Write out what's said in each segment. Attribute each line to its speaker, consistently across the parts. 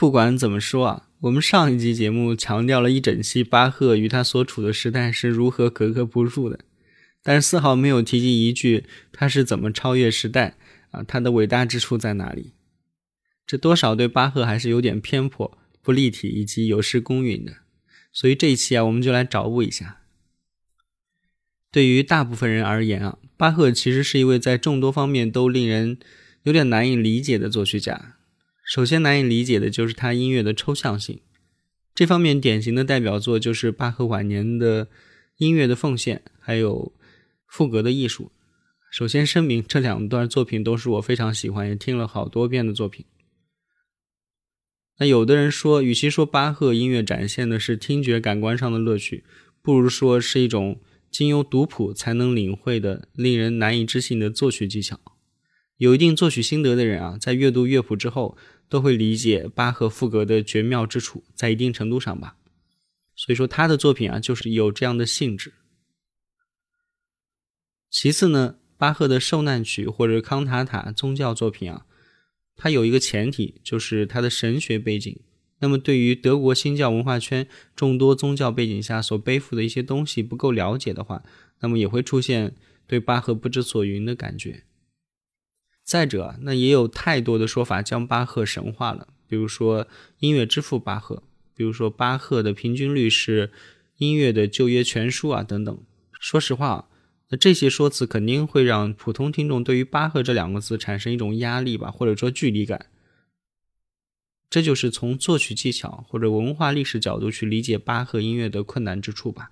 Speaker 1: 不管怎么说啊，我们上一集节目强调了一整期巴赫与他所处的时代是如何格格不入的，但是丝毫没有提及一句他是怎么超越时代啊，他的伟大之处在哪里？这多少对巴赫还是有点偏颇、不立体以及有失公允的。所以这一期啊，我们就来找补一下。对于大部分人而言啊，巴赫其实是一位在众多方面都令人有点难以理解的作曲家。首先难以理解的就是他音乐的抽象性，这方面典型的代表作就是巴赫晚年的音乐的奉献，还有赋格的艺术。首先声明，这两段作品都是我非常喜欢，也听了好多遍的作品。那有的人说，与其说巴赫音乐展现的是听觉感官上的乐趣，不如说是一种经由读谱才能领会的令人难以置信的作曲技巧。有一定作曲心得的人啊，在阅读乐谱之后。都会理解巴赫赋格的绝妙之处，在一定程度上吧。所以说他的作品啊，就是有这样的性质。其次呢，巴赫的受难曲或者康塔塔宗教作品啊，它有一个前提，就是他的神学背景。那么对于德国新教文化圈众多宗教背景下所背负的一些东西不够了解的话，那么也会出现对巴赫不知所云的感觉。再者，那也有太多的说法将巴赫神化了，比如说音乐之父巴赫，比如说巴赫的平均律是音乐的旧约全书啊等等。说实话，那这些说辞肯定会让普通听众对于巴赫这两个字产生一种压力吧，或者说距离感。这就是从作曲技巧或者文化历史角度去理解巴赫音乐的困难之处吧。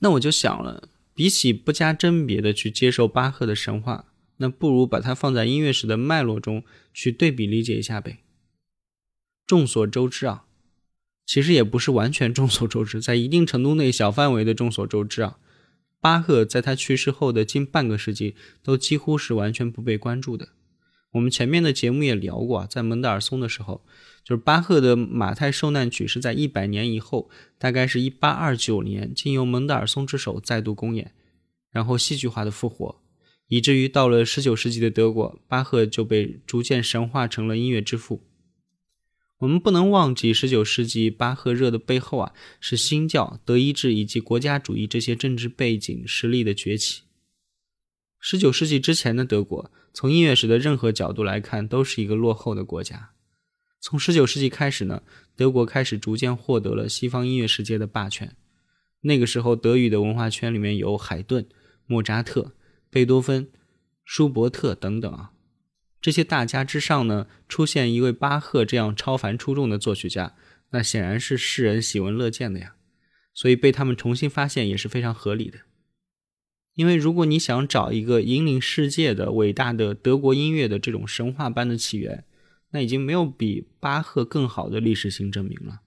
Speaker 1: 那我就想了，比起不加甄别的去接受巴赫的神话，那不如把它放在音乐史的脉络中去对比理解一下呗。众所周知啊，其实也不是完全众所周知，在一定程度内小范围的众所周知啊，巴赫在他去世后的近半个世纪都几乎是完全不被关注的。我们前面的节目也聊过啊，在门德尔松的时候，就是巴赫的马太受难曲是在一百年以后，大概是一八二九年，经由蒙德尔松之手再度公演，然后戏剧化的复活，以至于到了十九世纪的德国，巴赫就被逐渐神化成了音乐之父。我们不能忘记十九世纪巴赫热的背后啊，是新教、德意志以及国家主义这些政治背景实力的崛起。十九世纪之前的德国，从音乐史的任何角度来看，都是一个落后的国家。从十九世纪开始呢，德国开始逐渐获得了西方音乐世界的霸权。那个时候，德语的文化圈里面有海顿、莫扎特、贝多芬、舒伯特等等啊，这些大家之上呢，出现一位巴赫这样超凡出众的作曲家，那显然是世人喜闻乐见的呀。所以被他们重新发现也是非常合理的。因为如果你想找一个引领世界的伟大的德国音乐的这种神话般的起源，那已经没有比巴赫更好的历史性证明了。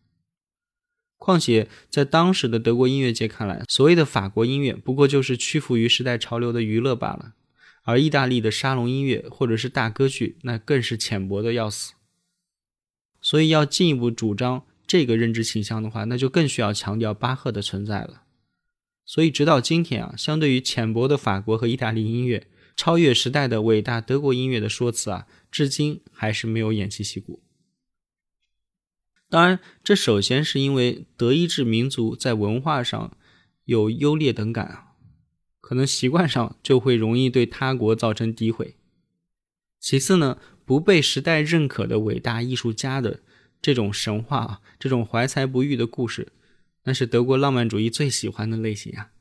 Speaker 1: 况且在当时的德国音乐界看来，所谓的法国音乐不过就是屈服于时代潮流的娱乐罢了，而意大利的沙龙音乐或者是大歌剧，那更是浅薄的要死。所以要进一步主张这个认知倾向的话，那就更需要强调巴赫的存在了。所以，直到今天啊，相对于浅薄的法国和意大利音乐，超越时代的伟大德国音乐的说辞啊，至今还是没有偃旗息鼓。当然，这首先是因为德意志民族在文化上有优劣等感啊，可能习惯上就会容易对他国造成诋毁。其次呢，不被时代认可的伟大艺术家的这种神话啊，这种怀才不遇的故事。那是德国浪漫主义最喜欢的类型啊，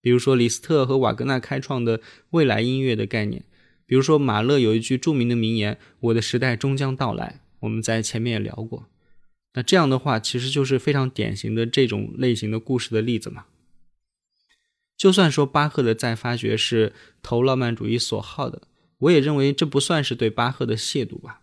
Speaker 1: 比如说李斯特和瓦格纳开创的未来音乐的概念，比如说马勒有一句著名的名言：“我的时代终将到来。”我们在前面也聊过，那这样的话其实就是非常典型的这种类型的故事的例子嘛。就算说巴赫的再发掘是投浪漫主义所好的，我也认为这不算是对巴赫的亵渎吧。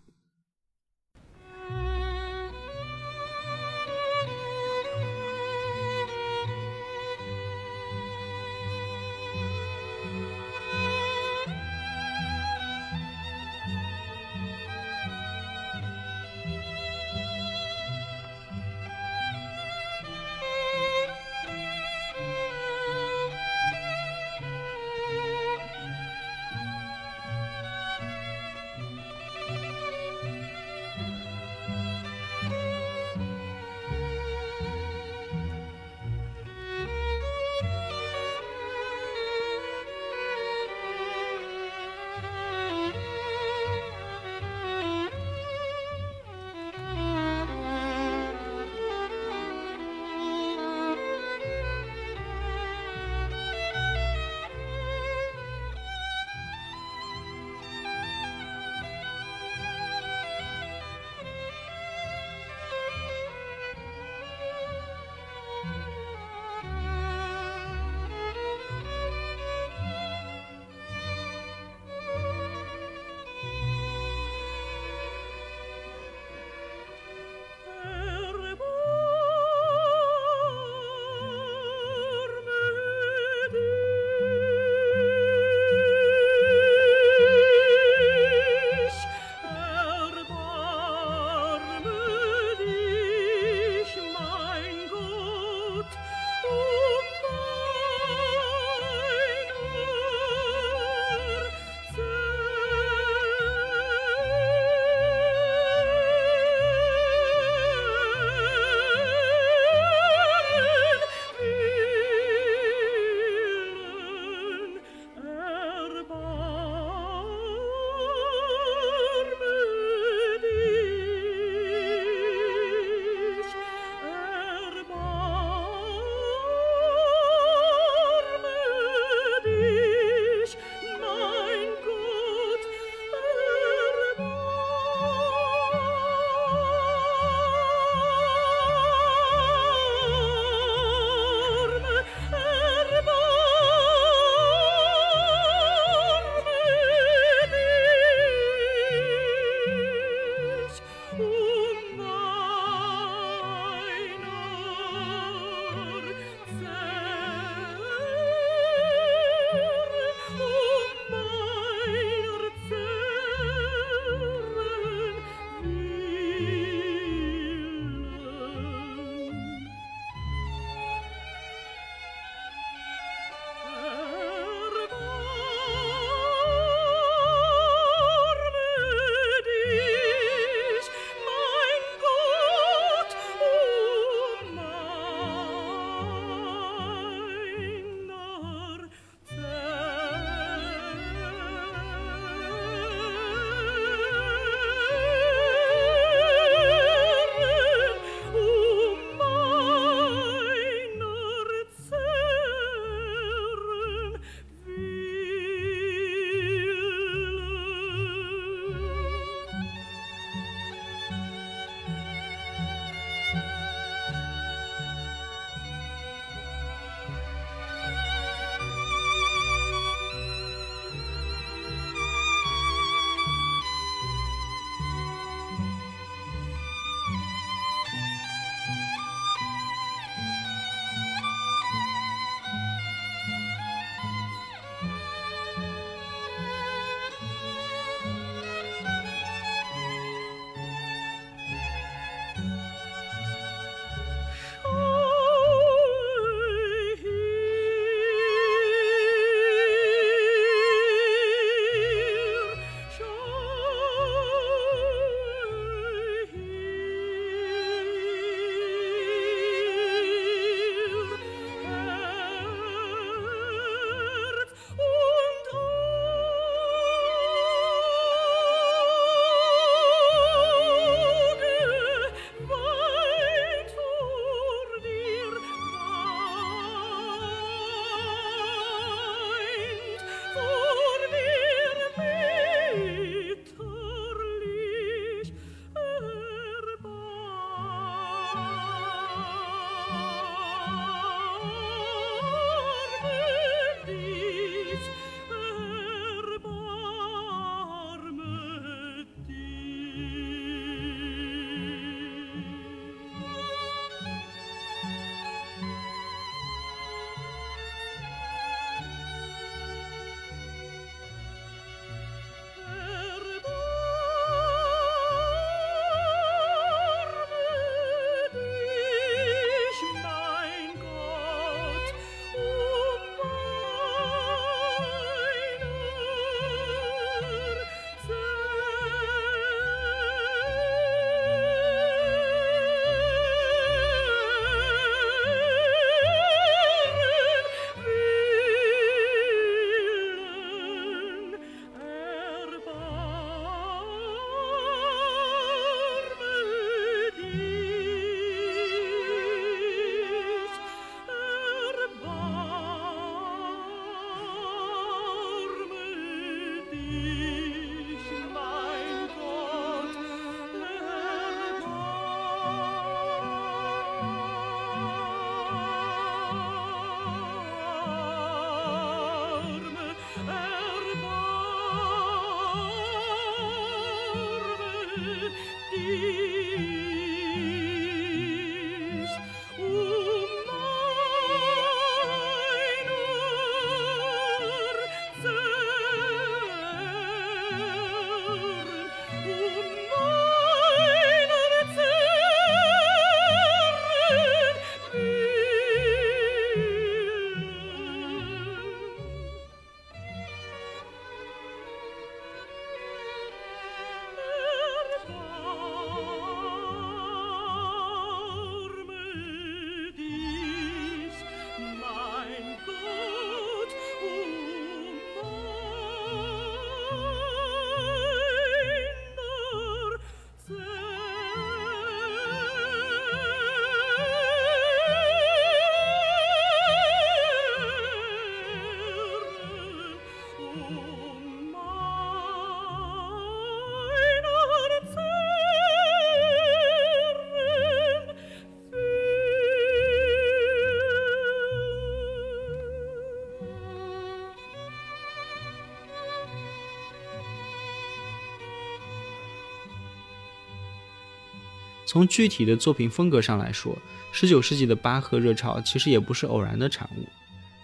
Speaker 1: 从具体的作品风格上来说，十九世纪的巴赫热潮其实也不是偶然的产物。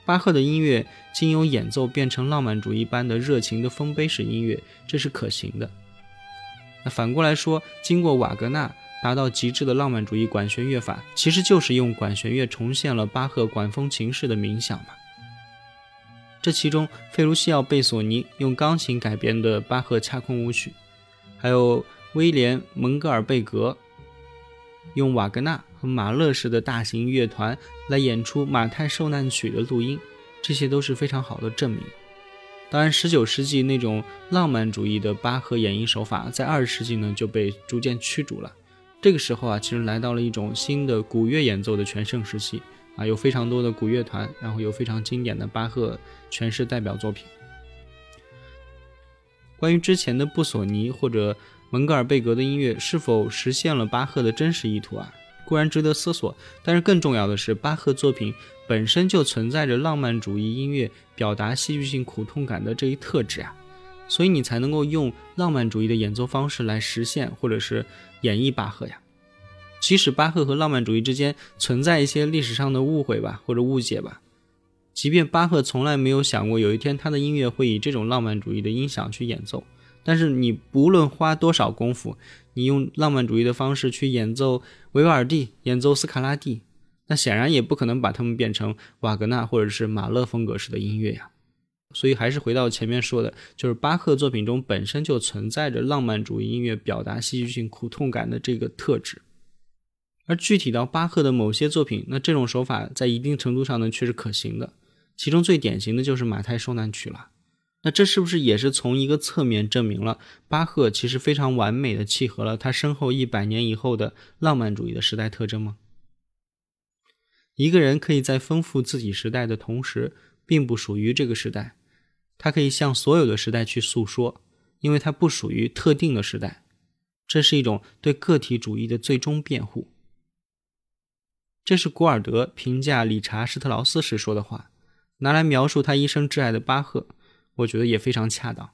Speaker 1: 巴赫的音乐经由演奏变成浪漫主义般的热情的丰碑式音乐，这是可行的。那反过来说，经过瓦格纳达到极致的浪漫主义管弦乐法，其实就是用管弦乐重现了巴赫管风琴式的冥想嘛。这其中，费卢西奥·贝索尼用钢琴改编的巴赫恰空舞曲，还有威廉·蒙格尔贝格用瓦格纳和马勒式的大型乐团来演出《马太受难曲》的录音，这些都是非常好的证明。当然十九世纪那种浪漫主义的巴赫演绎手法，在二十世纪呢就被逐渐驱逐了。这个时候啊，其实来到了一种新的古乐演奏的全盛时期。啊，有非常多的古乐团，然后有非常经典的巴赫诠释代表作品。关于之前的布索尼或者蒙格尔贝格的音乐是否实现了巴赫的真实意图啊，固然值得思索。但是更重要的是，巴赫作品本身就存在着浪漫主义音乐表达戏剧性苦痛感的这一特质啊，所以你才能够用浪漫主义的演奏方式来实现或者是演绎巴赫呀。即使巴赫和浪漫主义之间存在一些历史上的误会吧，或者误解吧，即便巴赫从来没有想过有一天他的音乐会以这种浪漫主义的音响去演奏，但是你不论花多少功夫，你用浪漫主义的方式去演奏维瓦尔第、演奏斯卡拉蒂，那显然也不可能把他们变成瓦格纳或者是马勒风格式的音乐呀。所以还是回到前面说的，就是巴赫作品中本身就存在着浪漫主义音乐表达戏剧性苦痛感的这个特质。而具体到巴赫的某些作品，那这种手法在一定程度上呢却是可行的。其中最典型的就是《马太受难曲》了。那这是不是也是从一个侧面证明了巴赫其实非常完美的契合了他身后一百年以后的浪漫主义的时代特征吗？一个人可以在丰富自己时代的同时，并不属于这个时代，他可以向所有的时代去诉说，因为他不属于特定的时代。这是一种对个体主义的最终辩护。这是古尔德评价理查施特劳斯时说的话，拿来描述他一生挚爱的巴赫，我觉得也非常恰当。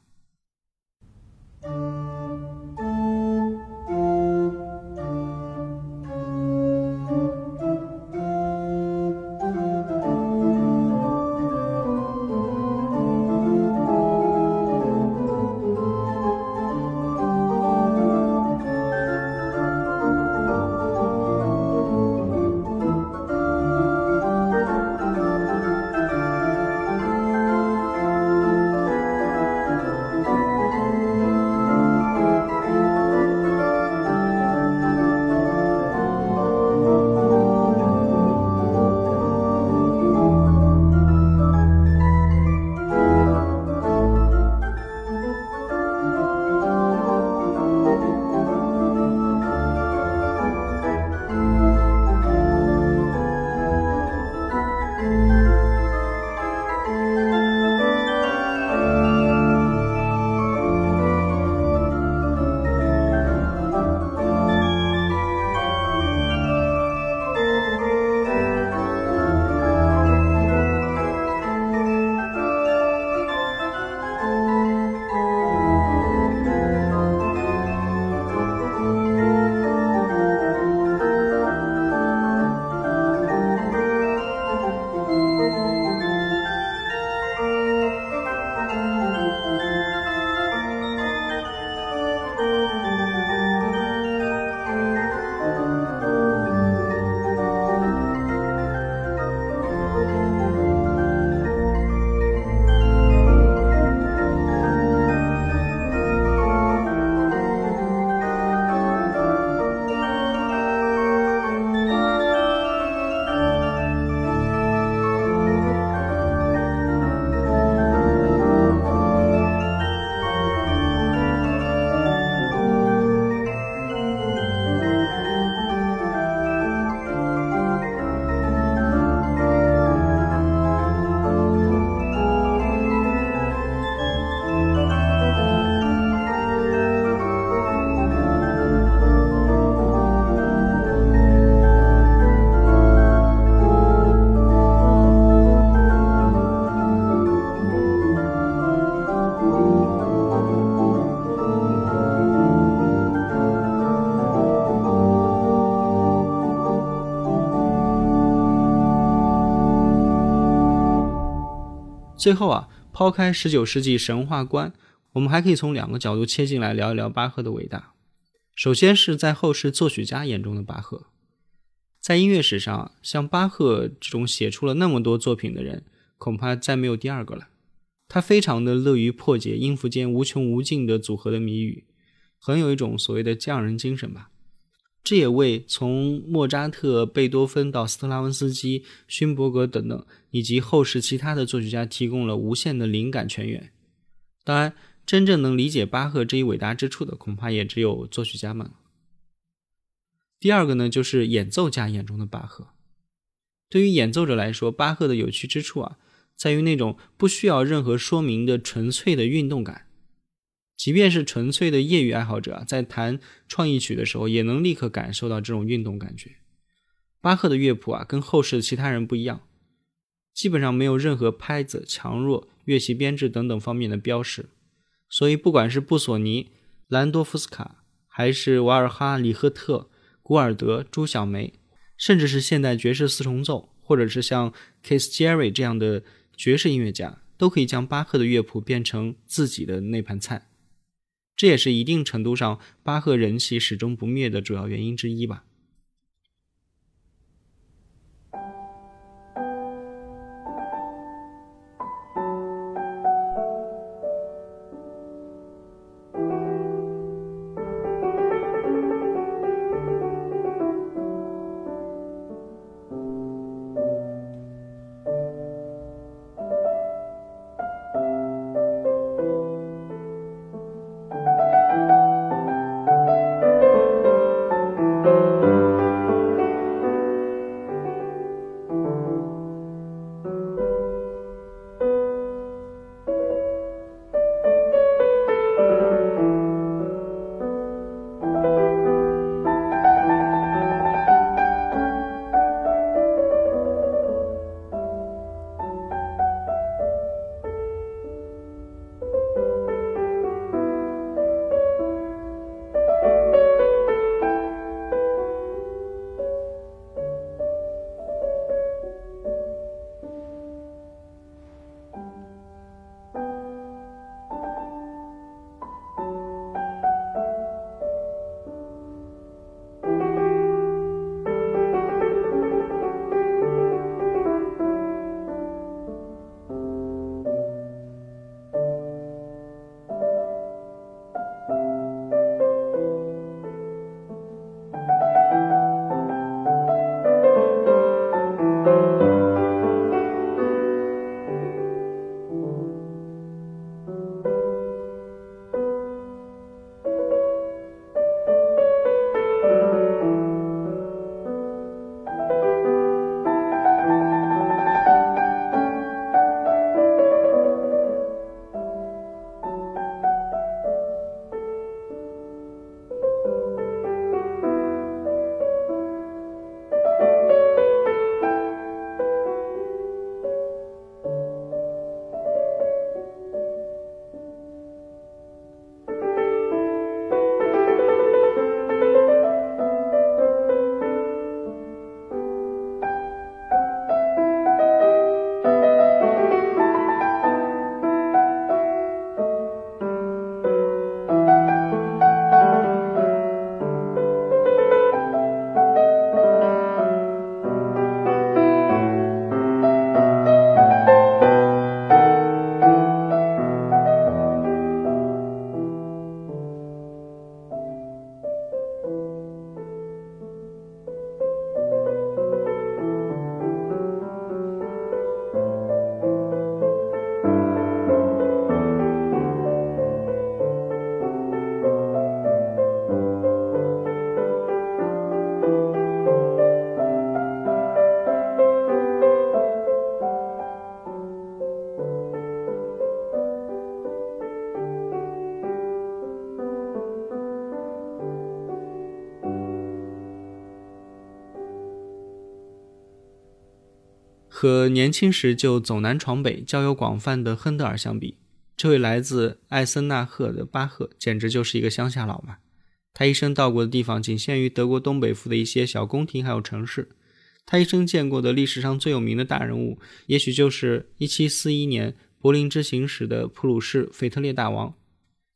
Speaker 1: 最后啊，抛开十九世纪神话观，我们还可以从两个角度切进来聊一聊巴赫的伟大。首先是在后世作曲家眼中的巴赫，在音乐史上，像巴赫这种写出了那么多作品的人，恐怕再没有第二个了。他非常的乐于破解音符间无穷无尽的组合的谜语，很有一种所谓的匠人精神吧。这也为从莫扎特、贝多芬到斯特拉文斯基、勋伯格等等，以及后世其他的作曲家提供了无限的灵感泉源。当然，真正能理解巴赫这一伟大之处的，恐怕也只有作曲家们。第二个呢，就是演奏家眼中的巴赫。对于演奏者来说，巴赫的有趣之处啊。在于那种不需要任何说明的纯粹的运动感，即便是纯粹的业余爱好者，在弹创意曲的时候，也能立刻感受到这种运动感觉。巴赫的乐谱啊，跟后世的其他人不一样，基本上没有任何拍子、强弱、乐器编制等等方面的标识，所以不管是布索尼、兰多夫斯卡，还是瓦尔哈里赫特、古尔德、朱小梅，甚至是现代爵士四重奏，或者是像 k i s s Jerry 这样的。爵士音乐家都可以将巴赫的乐谱变成自己的那盘菜，这也是一定程度上巴赫人气始终不灭的主要原因之一吧。和年轻时就走南闯北、交友广泛的亨德尔相比，这位来自艾森纳赫的巴赫简直就是一个乡下佬嘛。他一生到过的地方仅限于德国东北部的一些小宫廷还有城市。他一生见过的历史上最有名的大人物，也许就是1741年柏林之行时的普鲁士腓特烈大王。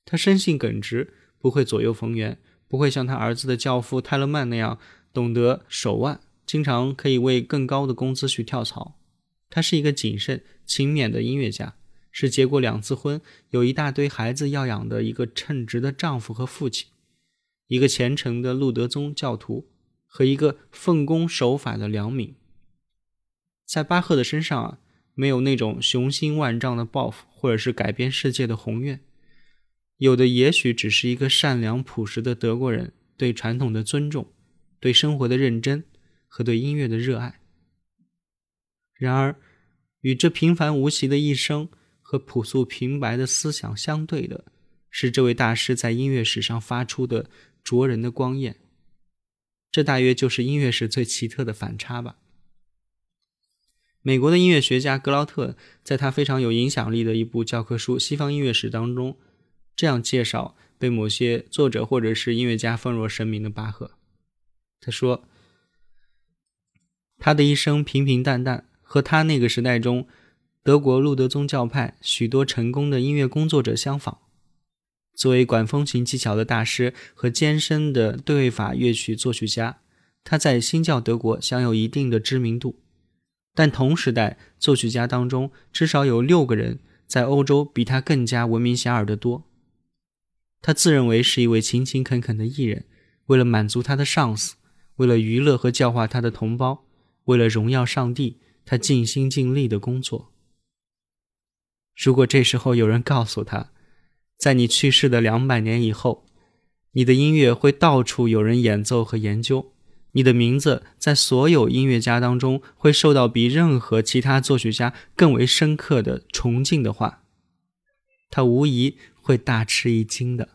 Speaker 1: 他生性耿直，不会左右逢源，不会像他儿子的教父泰勒曼那样懂得手腕，经常可以为更高的工资去跳槽。他是一个谨慎、勤勉的音乐家，是结过两次婚、有一大堆孩子要养的一个称职的丈夫和父亲，一个虔诚的路德宗教徒和一个奉公守法的良民。在巴赫的身上啊，没有那种雄心万丈的抱负，或者是改变世界的宏愿。有的也许只是一个善良朴实的德国人对传统的尊重，对生活的认真和对音乐的热爱。然而，与这平凡无奇的一生和朴素平白的思想相对的，是这位大师在音乐史上发出的灼人的光焰。这大约就是音乐史最奇特的反差吧。美国的音乐学家格劳特在他非常有影响力的一部教科书《西方音乐史》当中。这样介绍被某些作者或者是音乐家奉若神明的巴赫，他说：“他的一生平平淡淡，和他那个时代中德国路德宗教派许多成功的音乐工作者相仿。作为管风琴技巧的大师和艰深的对位法乐曲作曲家，他在新教德国享有一定的知名度。但同时代作曲家当中，至少有六个人在欧洲比他更加闻名遐迩的多。”他自认为是一位勤勤恳恳的艺人，为了满足他的上司，为了娱乐和教化他的同胞，为了荣耀上帝，他尽心尽力的工作。如果这时候有人告诉他，在你去世的两百年以后，你的音乐会到处有人演奏和研究，你的名字在所有音乐家当中会受到比任何其他作曲家更为深刻的崇敬的话，他无疑。会大吃一惊的。